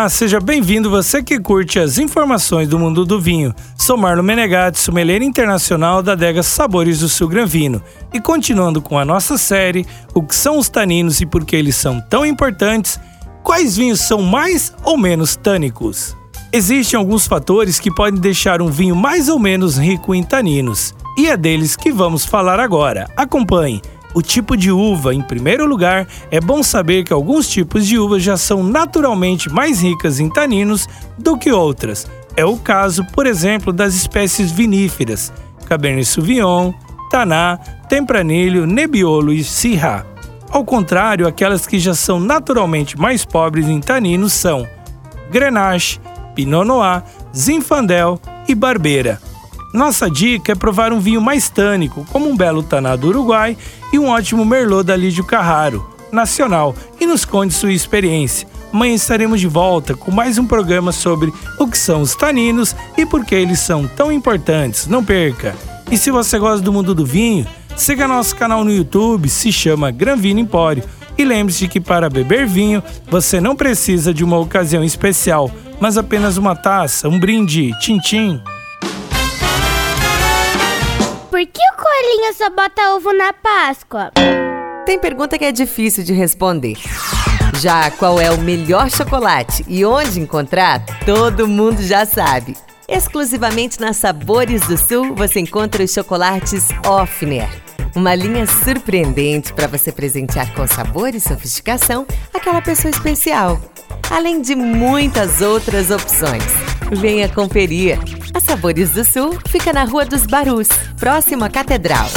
Olá, seja bem-vindo você que curte as informações do mundo do vinho. Sou Marlon Menegatti, sommelier internacional da adega Sabores do Sul Gran Vino. E continuando com a nossa série, o que são os taninos e por que eles são tão importantes, quais vinhos são mais ou menos tânicos? Existem alguns fatores que podem deixar um vinho mais ou menos rico em taninos, e é deles que vamos falar agora. Acompanhe! O tipo de uva, em primeiro lugar, é bom saber que alguns tipos de uva já são naturalmente mais ricas em taninos do que outras. É o caso, por exemplo, das espécies viníferas, Cabernet Sauvignon, Taná, Tempranillo, Nebbiolo e Syrah. Ao contrário, aquelas que já são naturalmente mais pobres em taninos são Grenache, Pinot Noir, Zinfandel e Barbeira. Nossa dica é provar um vinho mais tânico, como um belo Taná do Uruguai e um ótimo Merlot da Lídio Carraro, nacional, e nos conte sua experiência. Amanhã estaremos de volta com mais um programa sobre o que são os taninos e por que eles são tão importantes. Não perca! E se você gosta do mundo do vinho, siga nosso canal no YouTube, se chama Gran Vino Empório. E lembre-se que para beber vinho, você não precisa de uma ocasião especial, mas apenas uma taça, um brinde, tchim-tchim. Por que o coelhinho só bota ovo na Páscoa? Tem pergunta que é difícil de responder. Já qual é o melhor chocolate e onde encontrar, todo mundo já sabe. Exclusivamente na Sabores do Sul você encontra os chocolates Offner. Uma linha surpreendente para você presentear com sabor e sofisticação aquela pessoa especial. Além de muitas outras opções. Venha conferir. Sabores do Sul fica na Rua dos Barus, próximo à Catedral.